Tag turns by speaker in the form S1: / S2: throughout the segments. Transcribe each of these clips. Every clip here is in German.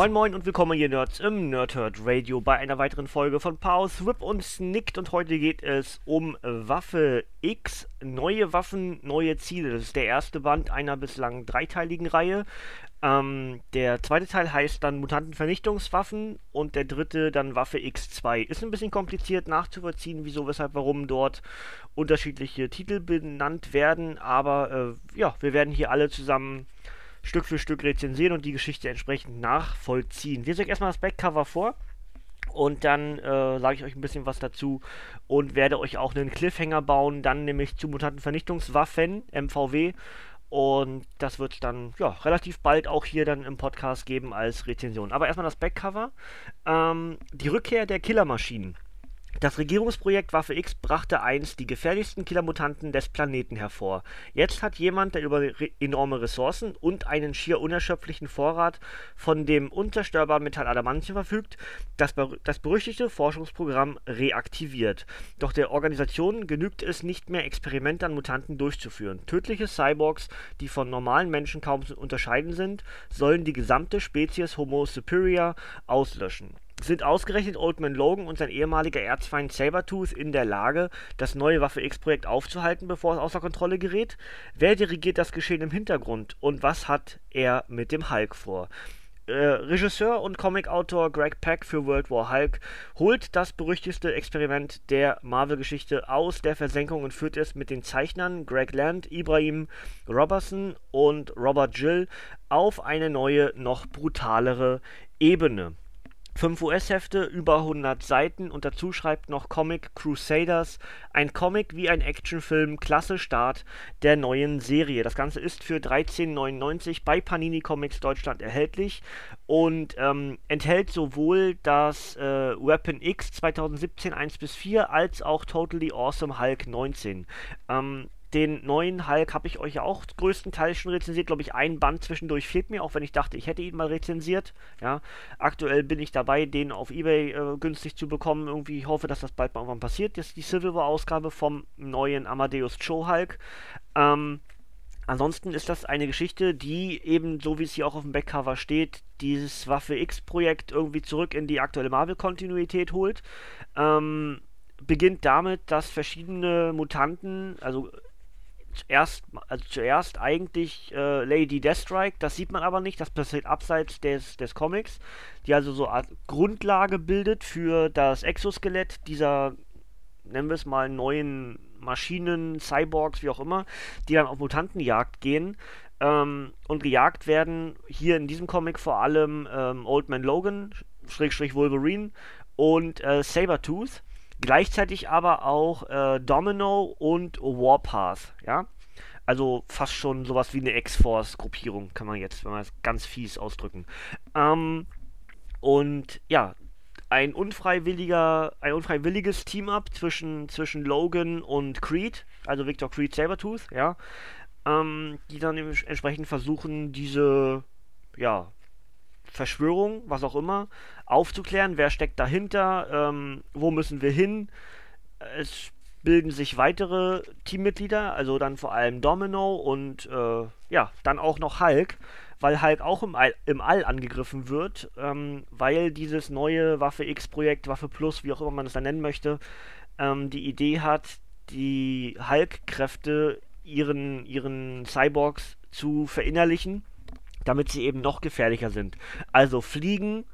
S1: Moin Moin und willkommen hier Nerds im Nerdhurt Radio bei einer weiteren Folge von Pause, Whip und Snicked und heute geht es um Waffe X, neue Waffen, neue Ziele. Das ist der erste Band einer bislang dreiteiligen Reihe. Ähm, der zweite Teil heißt dann Mutantenvernichtungswaffen und der dritte dann Waffe X2. Ist ein bisschen kompliziert nachzuvollziehen, wieso, weshalb, warum dort unterschiedliche Titel benannt werden, aber äh, ja, wir werden hier alle zusammen Stück für Stück rezensieren und die Geschichte entsprechend nachvollziehen. Wir sehen erstmal das Backcover vor. Und dann äh, sage ich euch ein bisschen was dazu und werde euch auch einen Cliffhanger bauen, dann nämlich zu Mutantenvernichtungswaffen, MVW. Und das wird es dann ja, relativ bald auch hier dann im Podcast geben als Rezension. Aber erstmal das Backcover. Ähm, die Rückkehr der Killermaschinen. Das Regierungsprojekt Waffe X brachte einst die gefährlichsten Killermutanten des Planeten hervor. Jetzt hat jemand, der über enorme Ressourcen und einen schier unerschöpflichen Vorrat von dem unzerstörbaren Metall Adamantium verfügt, das, das berüchtigte Forschungsprogramm reaktiviert. Doch der Organisation genügt es nicht mehr, Experimente an Mutanten durchzuführen. Tödliche Cyborgs, die von normalen Menschen kaum zu unterscheiden sind, sollen die gesamte Spezies Homo superior auslöschen sind ausgerechnet Old Man Logan und sein ehemaliger Erzfeind Sabertooth in der Lage, das neue Waffe X-Projekt aufzuhalten, bevor es außer Kontrolle gerät? Wer dirigiert das Geschehen im Hintergrund und was hat er mit dem Hulk vor? Äh, Regisseur und Comicautor Greg Peck für World War Hulk holt das berüchtigste Experiment der Marvel-Geschichte aus der Versenkung und führt es mit den Zeichnern Greg Land, Ibrahim Robertson und Robert Gill auf eine neue, noch brutalere Ebene. 5 US-Hefte, über 100 Seiten und dazu schreibt noch Comic Crusaders, ein Comic wie ein Actionfilm, klasse Start der neuen Serie. Das Ganze ist für 13,99 bei Panini Comics Deutschland erhältlich und ähm, enthält sowohl das äh, Weapon X 2017 1 bis 4 als auch Totally Awesome Hulk 19. Ähm, den neuen Hulk habe ich euch ja auch größtenteils schon rezensiert. Glaube ich, ein Band zwischendurch fehlt mir, auch wenn ich dachte, ich hätte ihn mal rezensiert. Ja, aktuell bin ich dabei, den auf Ebay äh, günstig zu bekommen. Irgendwie ich hoffe, dass das bald mal irgendwann passiert. Ist die Civil War Ausgabe vom neuen Amadeus Cho Hulk. Ähm, Ansonsten ist das eine Geschichte, die eben, so wie es hier auch auf dem Backcover steht, dieses Waffe X-Projekt irgendwie zurück in die aktuelle Marvel-Kontinuität holt. Ähm, beginnt damit, dass verschiedene Mutanten, also zuerst, also zuerst eigentlich äh, Lady Deathstrike, das sieht man aber nicht, das passiert abseits des, des Comics, die also so Art Grundlage bildet für das Exoskelett dieser, nennen wir es mal, neuen Maschinen, Cyborgs, wie auch immer, die dann auf Mutantenjagd gehen ähm, und gejagt werden. Hier in diesem Comic vor allem ähm, Old Man Logan, Schrägstrich Wolverine und äh, Sabertooth Gleichzeitig aber auch äh, Domino und Warpath, ja. Also fast schon sowas wie eine X-Force-Gruppierung, kann man jetzt, wenn man es ganz fies ausdrücken. Ähm, und ja, ein unfreiwilliger, ein unfreiwilliges Team-Up zwischen, zwischen Logan und Creed, also Victor Creed Sabertooth, ja, ähm, die dann entsprechend versuchen, diese, ja, Verschwörung, was auch immer, aufzuklären, wer steckt dahinter, ähm, wo müssen wir hin. Es bilden sich weitere Teammitglieder, also dann vor allem Domino und äh, ja, dann auch noch Hulk, weil Hulk auch im All, im All angegriffen wird, ähm, weil dieses neue Waffe X-Projekt, Waffe Plus, wie auch immer man es dann nennen möchte, ähm, die Idee hat, die Hulk-Kräfte ihren, ihren Cyborgs zu verinnerlichen damit sie eben noch gefährlicher sind. Also Fliegen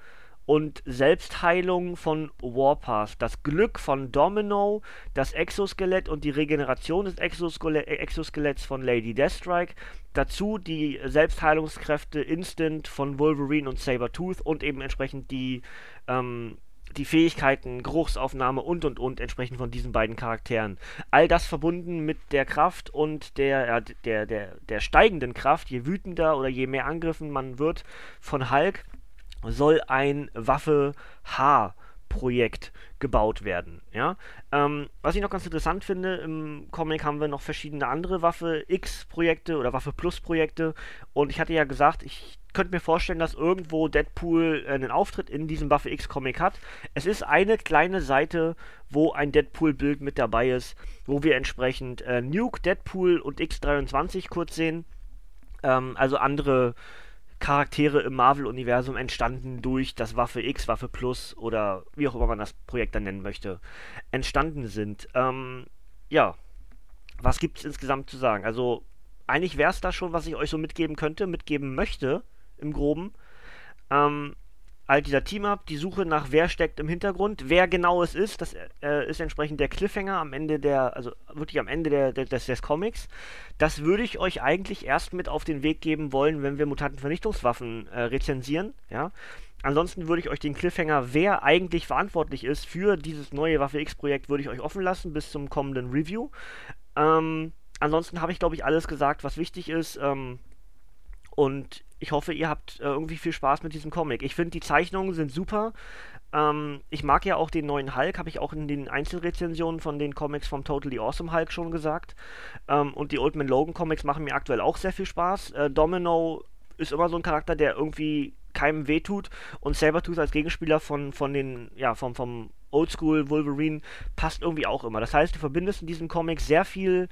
S1: und Selbstheilung von Warpath, das Glück von Domino, das Exoskelett und die Regeneration des Exoskele Exoskeletts von Lady Deathstrike, dazu die Selbstheilungskräfte Instant von Wolverine und Sabertooth und eben entsprechend die ähm, die Fähigkeiten, Geruchsaufnahme und und und entsprechend von diesen beiden Charakteren. All das verbunden mit der Kraft und der, äh, der, der, der steigenden Kraft, je wütender oder je mehr angegriffen man wird von Hulk, soll ein Waffe H Projekt gebaut werden. Ja? Ähm, was ich noch ganz interessant finde, im Comic haben wir noch verschiedene andere Waffe X-Projekte oder Waffe Plus-Projekte und ich hatte ja gesagt, ich könnte mir vorstellen, dass irgendwo Deadpool äh, einen Auftritt in diesem Waffe X-Comic hat. Es ist eine kleine Seite, wo ein Deadpool-Bild mit dabei ist, wo wir entsprechend äh, Nuke, Deadpool und X23 kurz sehen. Ähm, also andere Charaktere im Marvel-Universum entstanden durch das Waffe X, Waffe Plus oder wie auch immer man das Projekt dann nennen möchte, entstanden sind. Ähm, ja, was gibt es insgesamt zu sagen? Also, eigentlich wäre es da schon, was ich euch so mitgeben könnte, mitgeben möchte, im Groben. Ähm, halt dieser Team-Up, die Suche nach wer steckt im Hintergrund, wer genau es ist, das äh, ist entsprechend der Cliffhanger am Ende der, also wirklich am Ende der, der, des, des Comics. Das würde ich euch eigentlich erst mit auf den Weg geben wollen, wenn wir Mutantenvernichtungswaffen äh, rezensieren, ja. Ansonsten würde ich euch den Cliffhanger, wer eigentlich verantwortlich ist für dieses neue Waffe X-Projekt, würde ich euch offen lassen bis zum kommenden Review. Ähm, ansonsten habe ich, glaube ich, alles gesagt, was wichtig ist. Ähm, und ich hoffe, ihr habt äh, irgendwie viel Spaß mit diesem Comic. Ich finde, die Zeichnungen sind super. Ähm, ich mag ja auch den neuen Hulk, habe ich auch in den Einzelrezensionen von den Comics vom Totally Awesome Hulk schon gesagt. Ähm, und die Old Man Logan Comics machen mir aktuell auch sehr viel Spaß. Äh, Domino ist immer so ein Charakter, der irgendwie keinem wehtut und Sabertooth als Gegenspieler von, von den, ja, vom, vom Oldschool Wolverine passt irgendwie auch immer. Das heißt, du verbindest in diesem Comic sehr viel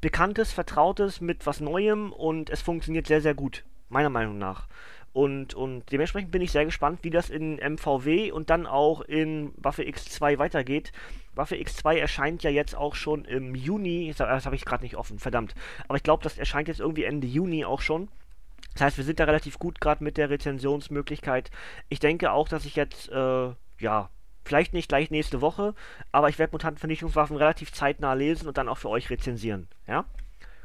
S1: Bekanntes, Vertrautes mit was Neuem und es funktioniert sehr, sehr gut meiner Meinung nach. Und, und dementsprechend bin ich sehr gespannt, wie das in MVW und dann auch in Waffe X2 weitergeht. Waffe X2 erscheint ja jetzt auch schon im Juni. Das habe ich gerade nicht offen, verdammt. Aber ich glaube, das erscheint jetzt irgendwie Ende Juni auch schon. Das heißt, wir sind da relativ gut gerade mit der Rezensionsmöglichkeit. Ich denke auch, dass ich jetzt, äh, ja, vielleicht nicht gleich nächste Woche, aber ich werde Mutantenvernichtungswaffen relativ zeitnah lesen und dann auch für euch rezensieren. Ja?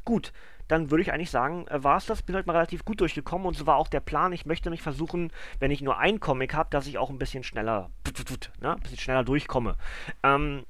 S1: Gut, dann würde ich eigentlich sagen, äh, war es das. Bin heute mal relativ gut durchgekommen und so war auch der Plan. Ich möchte mich versuchen, wenn ich nur ein Comic habe, dass ich auch ein bisschen schneller, ne, ein bisschen schneller durchkomme. Ähm,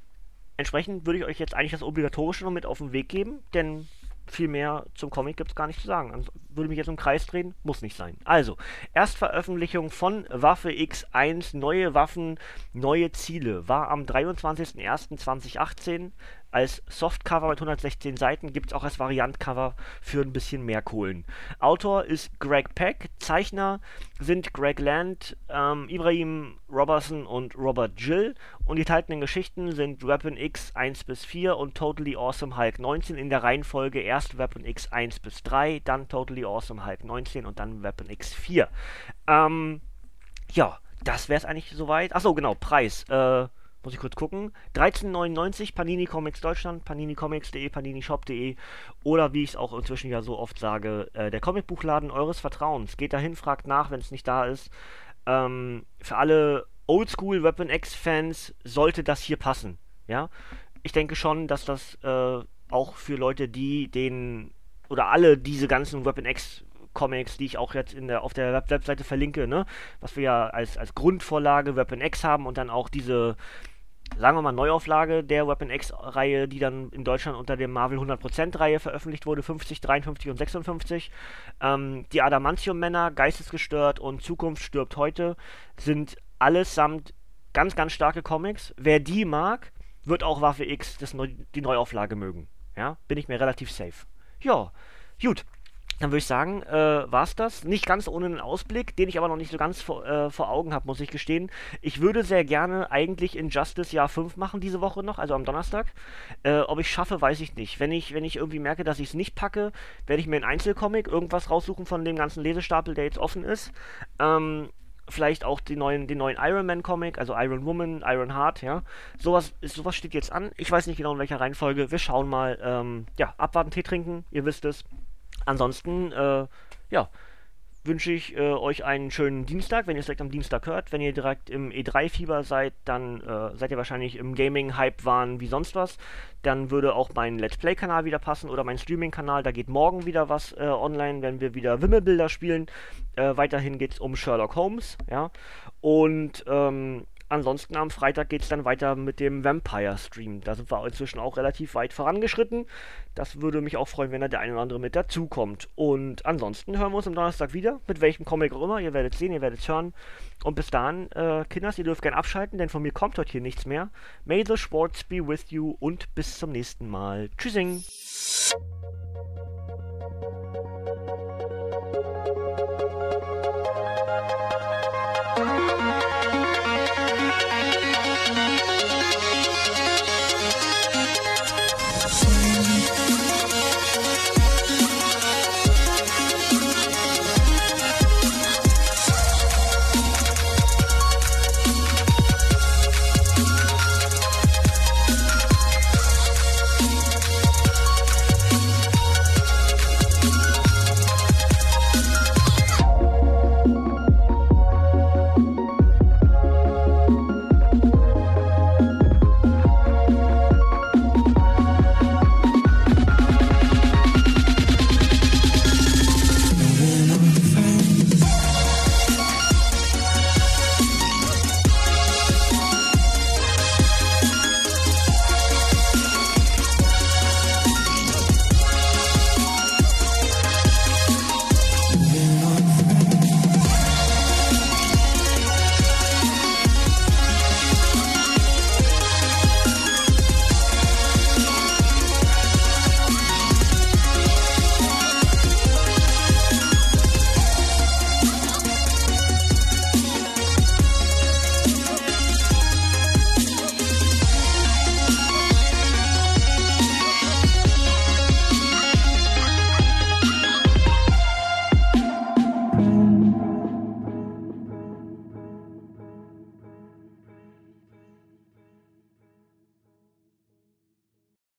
S1: entsprechend würde ich euch jetzt eigentlich das Obligatorische noch mit auf den Weg geben, denn viel mehr zum Comic gibt es gar nicht zu sagen. Also würde mich jetzt im Kreis drehen, muss nicht sein. Also, Erstveröffentlichung von Waffe X1, neue Waffen, neue Ziele, war am 23.01.2018 als Softcover mit 116 Seiten, gibt es auch als Variantcover für ein bisschen mehr Kohlen. Autor ist Greg Peck, Zeichner sind Greg Land, ähm, Ibrahim Robertson und Robert Jill und die enthaltenen Geschichten sind Weapon X 1 bis 4 und Totally Awesome Hulk 19 in der Reihenfolge erst Weapon X 1 bis 3, dann Totally Awesome Hulk 19 und dann Weapon X 4. Ähm, ja, das wäre es eigentlich soweit. Achso, genau, Preis. Äh, muss ich kurz gucken. 13,99 Panini Comics Deutschland, paninicomics.de, paninishop.de oder wie ich es auch inzwischen ja so oft sage, äh, der Comicbuchladen eures Vertrauens. Geht dahin, fragt nach, wenn es nicht da ist. Ähm, für alle Oldschool Weapon X Fans sollte das hier passen. Ja, ich denke schon, dass das äh, auch für Leute, die den oder alle diese ganzen Weapon X Comics, die ich auch jetzt in der, auf der Web Webseite verlinke, ne? was wir ja als, als Grundvorlage Weapon X haben und dann auch diese sagen wir mal, Neuauflage der Weapon X-Reihe, die dann in Deutschland unter der Marvel 100%-Reihe veröffentlicht wurde, 50, 53 und 56. Ähm, die Adamantium-Männer, Geistesgestört und Zukunft stirbt heute, sind allesamt ganz, ganz starke Comics. Wer die mag, wird auch Waffe X das Neu die Neuauflage mögen. Ja, bin ich mir relativ safe. Ja, gut. Dann würde ich sagen, äh, war es das. Nicht ganz ohne einen Ausblick, den ich aber noch nicht so ganz vor, äh, vor Augen habe, muss ich gestehen. Ich würde sehr gerne eigentlich Injustice Jahr 5 machen diese Woche noch, also am Donnerstag. Äh, ob ich schaffe, weiß ich nicht. Wenn ich, wenn ich irgendwie merke, dass ich es nicht packe, werde ich mir ein Einzelcomic, irgendwas raussuchen von dem ganzen Lesestapel, der jetzt offen ist. Ähm, vielleicht auch den neuen, den neuen Iron Man Comic, also Iron Woman, Iron Heart, ja. Sowas, sowas steht jetzt an. Ich weiß nicht genau in welcher Reihenfolge. Wir schauen mal. Ähm, ja, abwarten, Tee trinken, ihr wisst es. Ansonsten, äh, ja, wünsche ich äh, euch einen schönen Dienstag, wenn ihr es direkt am Dienstag hört. Wenn ihr direkt im E3-Fieber seid, dann äh, seid ihr wahrscheinlich im Gaming-Hype-Wahn wie sonst was. Dann würde auch mein Let's Play-Kanal wieder passen oder mein Streaming-Kanal. Da geht morgen wieder was äh, online, wenn wir wieder Wimmelbilder spielen. Äh, weiterhin geht es um Sherlock Holmes, ja. Und ähm, ansonsten am Freitag geht es dann weiter mit dem Vampire-Stream. Da sind wir inzwischen auch relativ weit vorangeschritten. Das würde mich auch freuen, wenn da der eine oder andere mit dazukommt. Und ansonsten hören wir uns am Donnerstag wieder, mit welchem Comic auch immer. Ihr werdet sehen, ihr werdet hören. Und bis dahin, äh, Kinders, ihr dürft gerne abschalten, denn von mir kommt heute hier nichts mehr. May the sports be with you und bis zum nächsten Mal. Tschüssing!